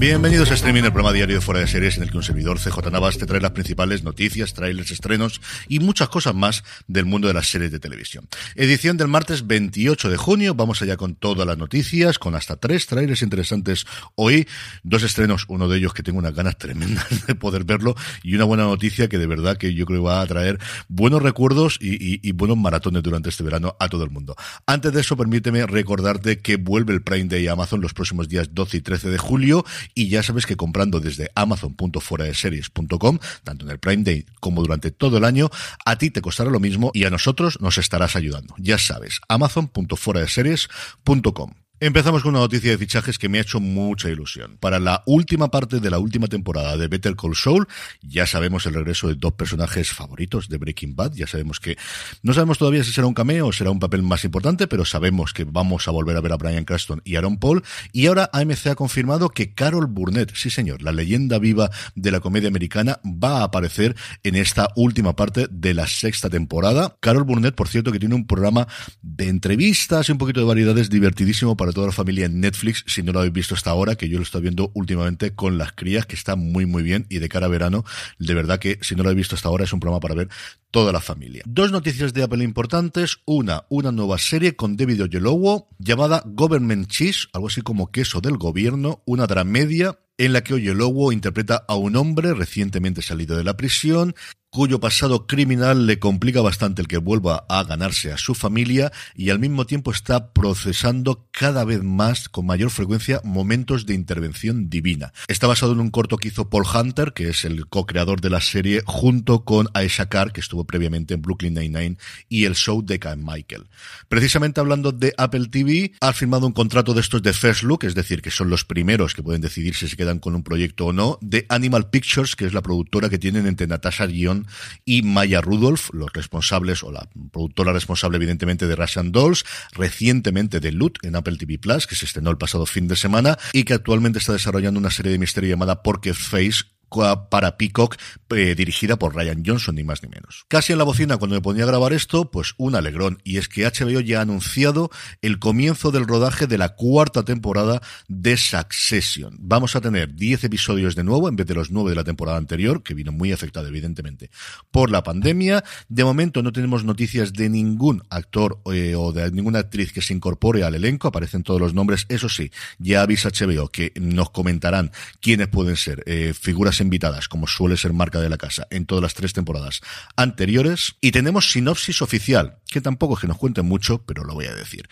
Bienvenidos a Streaming, el programa diario de Fuera de Series, en el que un servidor CJ Navas te trae las principales noticias, trailers, estrenos y muchas cosas más del mundo de las series de televisión. Edición del martes 28 de junio, vamos allá con todas las noticias, con hasta tres trailers interesantes hoy, dos estrenos, uno de ellos que tengo unas ganas tremendas de poder verlo, y una buena noticia que de verdad que yo creo va a traer buenos recuerdos y buenos maratones durante este verano a todo el mundo. Antes de eso, permíteme recordarte que vuelve el Prime Day a Amazon los próximos días 12 y 13 de julio, y ya sabes que comprando desde amazon.fueradeseries.com, tanto en el Prime Day como durante todo el año, a ti te costará lo mismo y a nosotros nos estarás ayudando. Ya sabes, amazon.fueradeseries.com. Empezamos con una noticia de fichajes que me ha hecho mucha ilusión. Para la última parte de la última temporada de Better Call Saul, ya sabemos el regreso de dos personajes favoritos de Breaking Bad. Ya sabemos que no sabemos todavía si será un cameo o será un papel más importante, pero sabemos que vamos a volver a ver a Brian Cranston y Aaron Paul. Y ahora AMC ha confirmado que Carol Burnett, sí señor, la leyenda viva de la comedia americana, va a aparecer en esta última parte de la sexta temporada. Carol Burnett, por cierto, que tiene un programa de entrevistas y un poquito de variedades divertidísimo para toda la familia en Netflix, si no lo habéis visto hasta ahora, que yo lo estoy viendo últimamente con las crías, que está muy muy bien y de cara a verano, de verdad que si no lo habéis visto hasta ahora es un programa para ver toda la familia. Dos noticias de Apple importantes, una, una nueva serie con David Oyelowo llamada Government Cheese, algo así como queso del gobierno, una dramedia en la que Oyelowo interpreta a un hombre recientemente salido de la prisión cuyo pasado criminal le complica bastante el que vuelva a ganarse a su familia y al mismo tiempo está procesando cada vez más, con mayor frecuencia, momentos de intervención divina. Está basado en un corto que hizo Paul Hunter, que es el co-creador de la serie, junto con Aisha Carr, que estuvo previamente en Brooklyn Nine-Nine, y el show de Kyle Michael. Precisamente hablando de Apple TV, ha firmado un contrato de estos de First Look, es decir, que son los primeros que pueden decidir si se quedan con un proyecto o no, de Animal Pictures, que es la productora que tienen entre Natasha Guion y Maya Rudolph, los responsables, o la productora responsable evidentemente de Russian Dolls, recientemente de Loot en Apple TV Plus, que se estrenó el pasado fin de semana y que actualmente está desarrollando una serie de misterio llamada Porque Face para Peacock, eh, dirigida por Ryan Johnson, ni más ni menos. Casi en la bocina, cuando me ponía a grabar esto, pues un alegrón, y es que HBO ya ha anunciado el comienzo del rodaje de la cuarta temporada de Succession. Vamos a tener 10 episodios de nuevo, en vez de los 9 de la temporada anterior, que vino muy afectado, evidentemente, por la pandemia. De momento no tenemos noticias de ningún actor eh, o de ninguna actriz que se incorpore al elenco, aparecen todos los nombres, eso sí, ya avisa HBO que nos comentarán quiénes pueden ser eh, figuras invitadas, como suele ser marca de la casa en todas las tres temporadas anteriores. Y tenemos sinopsis oficial, que tampoco es que nos cuenten mucho, pero lo voy a decir.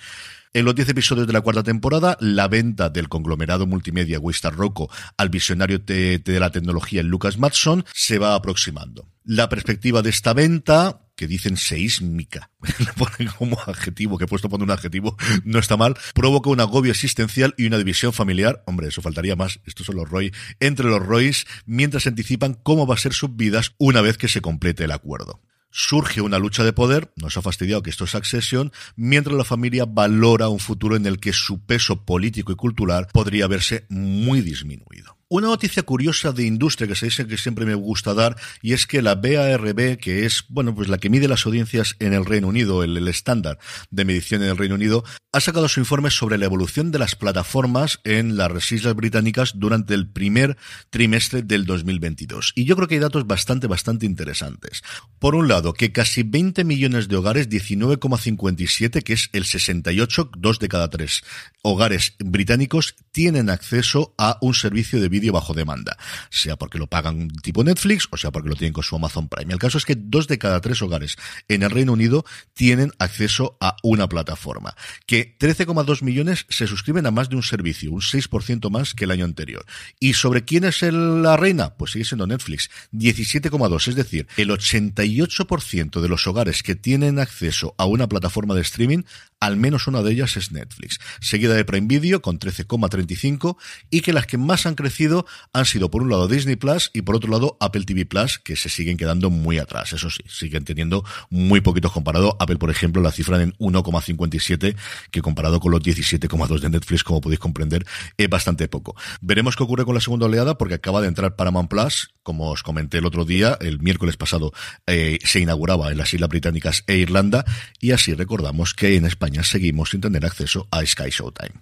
En los 10 episodios de la cuarta temporada, la venta del conglomerado multimedia Wistar Rocco al visionario de, de, la tecnología Lucas Matson se va aproximando. La perspectiva de esta venta que dicen seísmica, le ponen como adjetivo, que he puesto poner un adjetivo, no está mal, provoca un agobio existencial y una división familiar, hombre, eso faltaría más, estos son los Roy, entre los Roys, mientras anticipan cómo va a ser sus vidas una vez que se complete el acuerdo. Surge una lucha de poder, nos ha fastidiado que esto es Accession, mientras la familia valora un futuro en el que su peso político y cultural podría verse muy disminuido. Una noticia curiosa de industria que se dice que siempre me gusta dar y es que la BARB, que es, bueno, pues la que mide las audiencias en el Reino Unido, el, estándar de medición en el Reino Unido, ha sacado su informe sobre la evolución de las plataformas en las Islas Británicas durante el primer trimestre del 2022. Y yo creo que hay datos bastante, bastante interesantes. Por un lado, que casi 20 millones de hogares, 19,57, que es el 68, dos de cada tres hogares británicos, tienen acceso a un servicio de vídeo bajo demanda, sea porque lo pagan tipo Netflix o sea porque lo tienen con su Amazon Prime. El caso es que dos de cada tres hogares en el Reino Unido tienen acceso a una plataforma, que 13,2 millones se suscriben a más de un servicio, un 6% más que el año anterior. ¿Y sobre quién es la reina? Pues sigue siendo Netflix, 17,2, es decir, el 88% de los hogares que tienen acceso a una plataforma de streaming, al menos una de ellas es Netflix, seguida de Prime Video con 13,35 y que las que más han crecido han sido por un lado Disney Plus y por otro lado Apple TV Plus, que se siguen quedando muy atrás. Eso sí, siguen teniendo muy poquitos comparado. Apple, por ejemplo, la cifra en 1,57, que comparado con los 17,2 de Netflix, como podéis comprender, es bastante poco. Veremos qué ocurre con la segunda oleada, porque acaba de entrar Paramount Plus, como os comenté el otro día, el miércoles pasado eh, se inauguraba en las Islas Británicas e Irlanda, y así recordamos que en España seguimos sin tener acceso a Sky Showtime.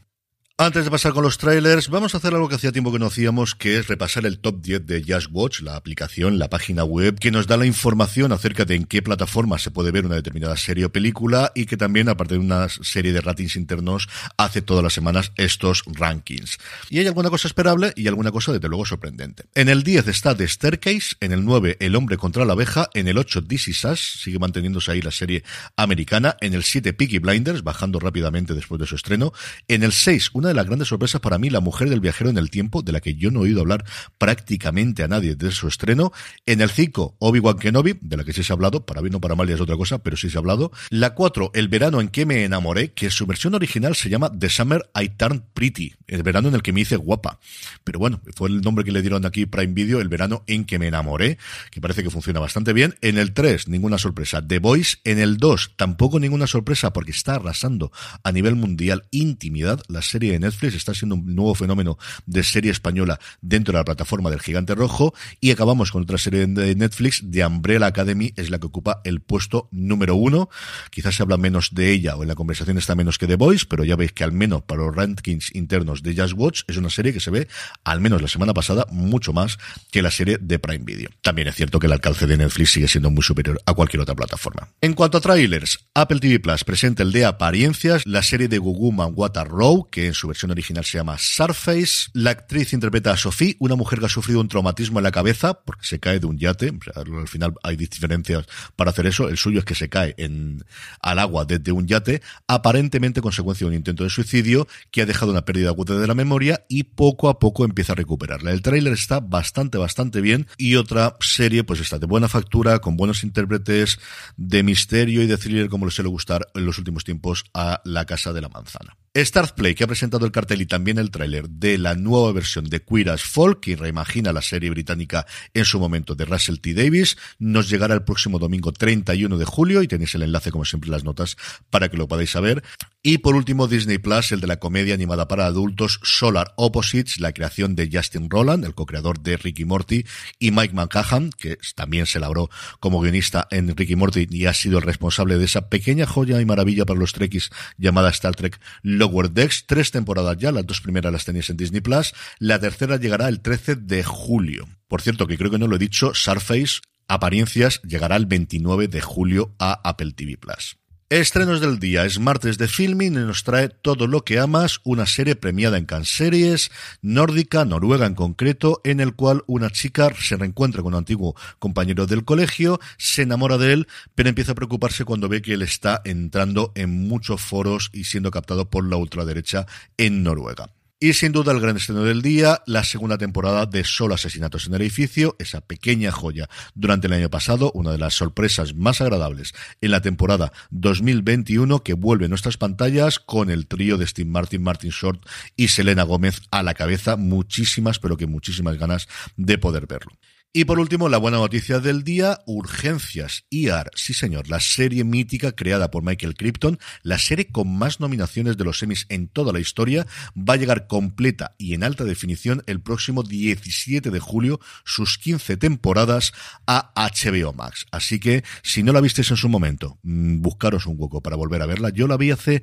Antes de pasar con los trailers, vamos a hacer algo que hacía tiempo que no hacíamos, que es repasar el top 10 de Just Watch, la aplicación, la página web, que nos da la información acerca de en qué plataforma se puede ver una determinada serie o película y que también, aparte de una serie de ratings internos, hace todas las semanas estos rankings. Y hay alguna cosa esperable y alguna cosa, desde luego, sorprendente. En el 10 está The Staircase, en el 9 El hombre contra la abeja, en el 8 This Is Us, sigue manteniéndose ahí la serie americana, en el 7 Peaky Blinders, bajando rápidamente después de su estreno, en el 6 una de las grandes sorpresas para mí, La mujer del viajero en el tiempo, de la que yo no he oído hablar prácticamente a nadie desde su estreno. En el 5, Obi-Wan Kenobi, de la que sí se ha hablado, para bien o para mal ya es otra cosa, pero sí se ha hablado. La 4, El verano en que me enamoré, que su versión original se llama The Summer I Turned Pretty, el verano en el que me hice guapa. Pero bueno, fue el nombre que le dieron aquí Prime Video, El verano en que me enamoré, que parece que funciona bastante bien. En el 3, ninguna sorpresa. The Voice. En el 2, tampoco ninguna sorpresa porque está arrasando a nivel mundial intimidad la serie Netflix está siendo un nuevo fenómeno de serie española dentro de la plataforma del Gigante Rojo. Y acabamos con otra serie de Netflix, de Umbrella Academy, es la que ocupa el puesto número uno. Quizás se habla menos de ella o en la conversación está menos que de Voice, pero ya veis que al menos para los rankings internos de Just Watch es una serie que se ve, al menos la semana pasada, mucho más que la serie de Prime Video. También es cierto que el alcance de Netflix sigue siendo muy superior a cualquier otra plataforma. En cuanto a trailers, Apple TV Plus presenta el de Apariencias, la serie de Gugu Manwater Row, que en su versión original se llama Surface. La actriz interpreta a Sophie, una mujer que ha sufrido un traumatismo en la cabeza porque se cae de un yate. al final hay diferencias para hacer eso. El suyo es que se cae en, al agua desde un yate, aparentemente consecuencia de un intento de suicidio que ha dejado una pérdida aguda de la memoria y poco a poco empieza a recuperarla. El tráiler está bastante, bastante bien y otra serie pues está de buena factura, con buenos intérpretes, de misterio y de thriller como le suele gustar en los últimos tiempos a La Casa de la Manzana. Start Play, que ha presentado el cartel y también el tráiler de la nueva versión de Queer as Folk, que reimagina la serie británica en su momento de Russell T. Davis, nos llegará el próximo domingo 31 de julio y tenéis el enlace, como siempre, en las notas para que lo podáis saber. Y por último, Disney Plus, el de la comedia animada para adultos Solar Opposites, la creación de Justin Roland, el co-creador de Ricky Morty, y Mike McCahan, que también se labró como guionista en Ricky Morty y ha sido el responsable de esa pequeña joya y maravilla para los Trekkies llamada Star Trek Lower Decks, tres temporadas ya, las dos primeras las tenéis en Disney Plus, la tercera llegará el 13 de julio. Por cierto, que creo que no lo he dicho, Surface Apariencias llegará el 29 de julio a Apple TV Plus. Estrenos del día, es martes de filming y nos trae Todo lo que amas, una serie premiada en Cannes Series, nórdica, noruega en concreto, en el cual una chica se reencuentra con un antiguo compañero del colegio, se enamora de él, pero empieza a preocuparse cuando ve que él está entrando en muchos foros y siendo captado por la ultraderecha en Noruega. Y sin duda el gran estreno del día, la segunda temporada de Solo Asesinatos en el Edificio, esa pequeña joya durante el año pasado, una de las sorpresas más agradables en la temporada 2021 que vuelve a nuestras pantallas con el trío de Steve Martin, Martin Short y Selena Gómez a la cabeza. Muchísimas, pero que muchísimas ganas de poder verlo. Y por último, la buena noticia del día, Urgencias ER, sí señor, la serie mítica creada por Michael Crichton, la serie con más nominaciones de los semis en toda la historia, va a llegar completa y en alta definición el próximo 17 de julio, sus 15 temporadas a HBO Max. Así que, si no la visteis en su momento, mm, buscaros un hueco para volver a verla. Yo la vi hace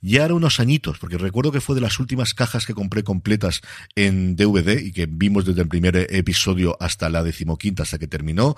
ya unos añitos, porque recuerdo que fue de las últimas cajas que compré completas en DVD y que vimos desde el primer episodio hasta la decimoquinta hasta que terminó.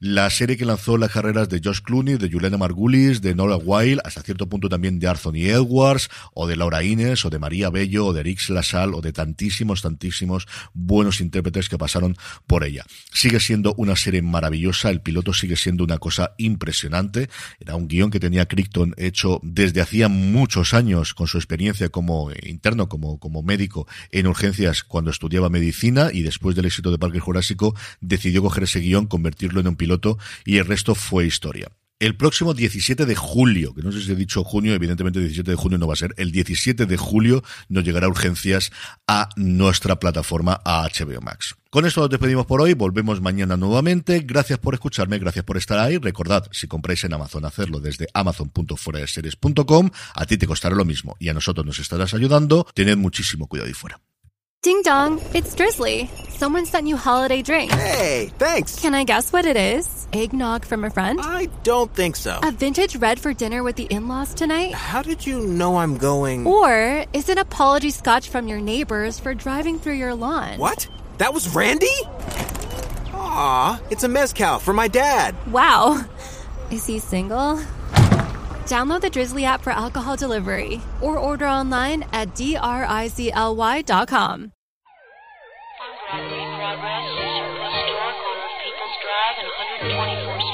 La serie que lanzó las carreras de Josh Clooney, de Juliana Margulis, de Nora Wilde, hasta cierto punto también de Anthony Edwards, o de Laura Innes, o de María Bello, o de Rix Lasal, o de tantísimos, tantísimos buenos intérpretes que pasaron por ella. Sigue siendo una serie maravillosa, el piloto sigue siendo una cosa impresionante. Era un guion que tenía Crichton hecho desde hacía muchos años con su experiencia como interno, como, como médico en urgencias cuando estudiaba medicina y después del éxito de Parque Jurásico decidió coger ese guion, convertirlo en un piloto y el resto fue historia. El próximo 17 de julio, que no sé si he dicho junio, evidentemente el 17 de junio no va a ser, el 17 de julio nos llegará urgencias a nuestra plataforma a HBO Max. Con esto nos despedimos por hoy, volvemos mañana nuevamente. Gracias por escucharme, gracias por estar ahí. Recordad, si compráis en Amazon, hacerlo desde amazon.fueradeseries.com. A ti te costará lo mismo y a nosotros nos estarás ayudando. Tened muchísimo cuidado y fuera. Ding dong, it's Drizzly. Someone sent you holiday drinks. Hey, thanks. Can I guess what it is? Eggnog from a friend? I don't think so. A vintage red for dinner with the in laws tonight? How did you know I'm going? Or is it apology scotch from your neighbors for driving through your lawn? What? That was Randy? Aw, it's a mezcal for my dad. Wow. Is he single? Download the Drizzly app for alcohol delivery or order online at drizly.com. Progress is your historic on People's Drive and 124th